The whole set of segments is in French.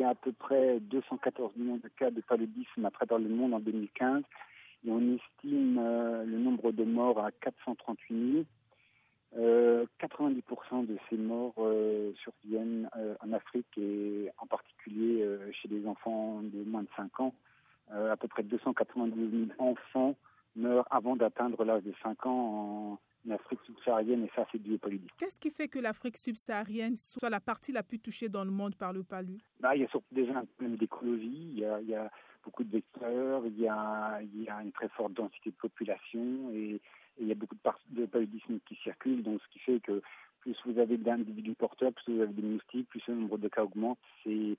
y a à peu près 214 millions de cas de paludisme à travers le monde en 2015 et on estime euh, le nombre de morts à 438 000. Euh, 90% de ces morts euh, surviennent euh, en Afrique et en particulier chez les enfants de moins de 5 ans. à peu près 292 000 enfants meurent avant d'atteindre l'âge de 5 ans en Afrique subsaharienne et ça c'est dû au paludisme. Qu'est-ce qui fait que l'Afrique subsaharienne soit la partie la plus touchée dans le monde par le palud bah, Il y a surtout déjà un problème d'écologie, il, il y a, beaucoup de vecteurs, il y, a, il y a une très forte densité de population et et il y a beaucoup de, de paludisme qui circulent, donc ce qui fait que plus vous avez d'individus porteurs, plus vous avez des moustiques, plus le nombre de cas augmente. C'est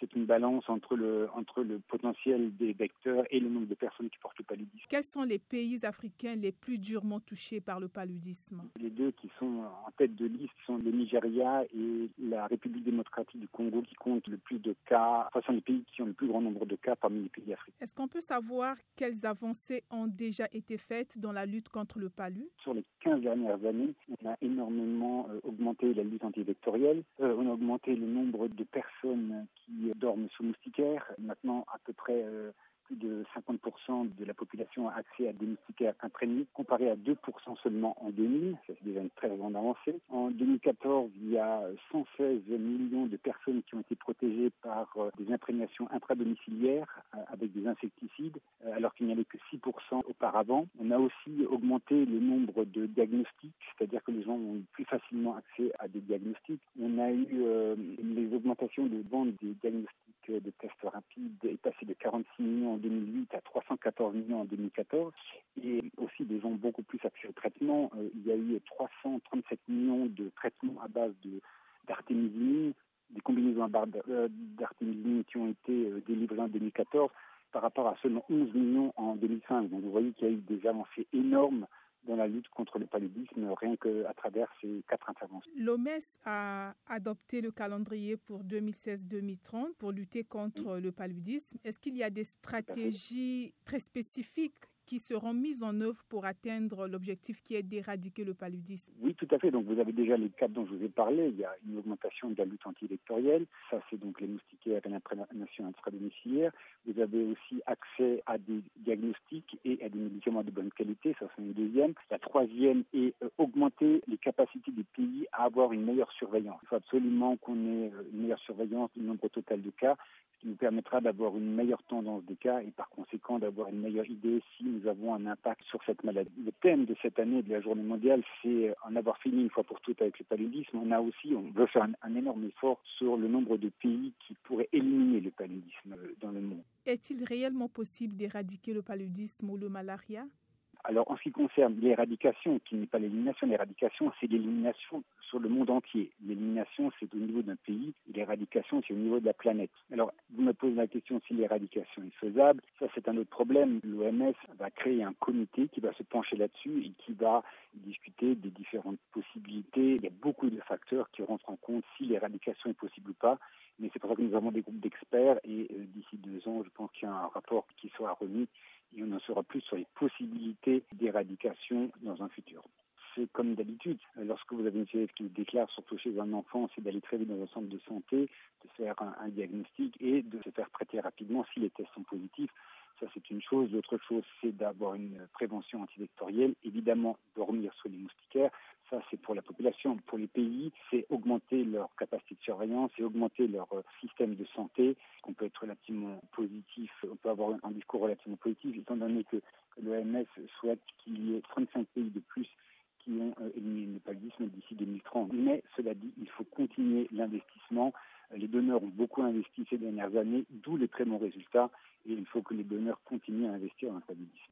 c'est une balance entre le, entre le potentiel des vecteurs et le nombre de personnes qui portent le paludisme. Quels sont les pays africains les plus durement touchés par le paludisme? Les deux qui sont en tête de liste sont le Nigeria et la République démocratique du Congo qui comptent le plus de cas, enfin sont les pays qui ont le plus grand nombre de cas parmi les pays africains. Est-ce qu'on peut savoir quelles avancées ont déjà été faites dans la lutte contre le palud? Sur les 15 dernières années, on a énormément euh, augmenté la lutte antivectorielle, euh, on a augmenté le nombre de personnes qui dorment sous moustiquaires. Maintenant, à peu près euh, de 50% de la population a accès à des moustiquaires imprégnés, comparé à 2% seulement en 2000. C'est déjà une très grande avancée. En 2014, il y a 116 millions de personnes qui ont été protégées par euh, des imprégnations intradomiciliaires euh, avec des insecticides, alors qu'il n'y avait que 6% auparavant. On a aussi augmenté le nombre de diagnostics, c'est-à-dire que les gens ont eu plus facilement accès à des diagnostics. On a eu euh, les augmentations de vente des diagnostics de tests rapides est passé de 46 millions en 2008 à 314 millions en 2014 et aussi des gens beaucoup plus accès au traitement. Euh, il y a eu 337 millions de traitements à base de des combinaisons à base euh, qui ont été euh, délivrées en 2014 par rapport à seulement 11 millions en 2005. Donc vous voyez qu'il y a eu des avancées énormes dans la lutte contre le paludisme, rien qu'à travers ces quatre interventions. L'OMS a adopté le calendrier pour 2016-2030 pour lutter contre oui. le paludisme. Est-ce qu'il y a des stratégies très spécifiques qui seront mises en œuvre pour atteindre l'objectif qui est d'éradiquer le paludisme Oui, tout à fait. Donc vous avez déjà les cas dont je vous ai parlé. Il y a une augmentation de la lutte antivectorielle. Ça, c'est donc les moustiquaires et l'imprégnation intradomiciliaire. Vous avez aussi accès à des diagnostics et à des médicaments de bonne qualité. Ça, c'est une deuxième. La troisième est euh, augmenter les capacités des pays à avoir une meilleure surveillance. Il faut absolument qu'on ait euh, une meilleure surveillance du nombre total de cas qui nous permettra d'avoir une meilleure tendance des cas et par conséquent d'avoir une meilleure idée si nous avons un impact sur cette maladie. Le thème de cette année de la journée mondiale, c'est en avoir fini une fois pour toutes avec le paludisme. On a aussi, on veut faire un, un énorme effort sur le nombre de pays qui pourraient éliminer le paludisme dans le monde. Est-il réellement possible d'éradiquer le paludisme ou le malaria? Alors, en ce qui concerne l'éradication, qui n'est pas l'élimination, l'éradication, c'est l'élimination sur le monde entier. L'élimination, c'est au niveau d'un pays, et l'éradication, c'est au niveau de la planète. Alors, vous me posez la question si l'éradication est faisable. Ça, c'est un autre problème. L'OMS va créer un comité qui va se pencher là-dessus et qui va discuter des différentes possibilités. Il y a beaucoup de facteurs qui rentrent en compte si l'éradication est possible ou pas. Mais c'est pour ça que nous avons des groupes d'experts et euh, d'ici deux ans, je pense qu'il y a un rapport qui sera remis et on en saura plus sur les possibilités d'éradication dans un futur. C'est comme d'habitude, lorsque vous avez une CF qui déclare, surtout chez un enfant, c'est d'aller très vite dans un centre de santé, de faire un, diagnostic et de se faire traiter rapidement si les tests sont positifs. Ça, c'est une chose. L'autre chose, c'est d'avoir une prévention antivectorielle. Évidemment, dormir sous les moustiquaires. Ça, c'est pour la population. Pour les pays, c'est augmenter leur capacité de surveillance et augmenter leur système de santé. On peut être relativement positif, on peut avoir un discours relativement positif, étant donné que l'OMS souhaite qu'il y ait 35 pays de plus qui ont euh, éliminé le paludisme d'ici 2030. Mais cela dit, il faut continuer l'investissement. Les donneurs ont beaucoup investi ces dernières années, d'où les très bons résultats, et il faut que les donneurs continuent à investir dans le paludisme.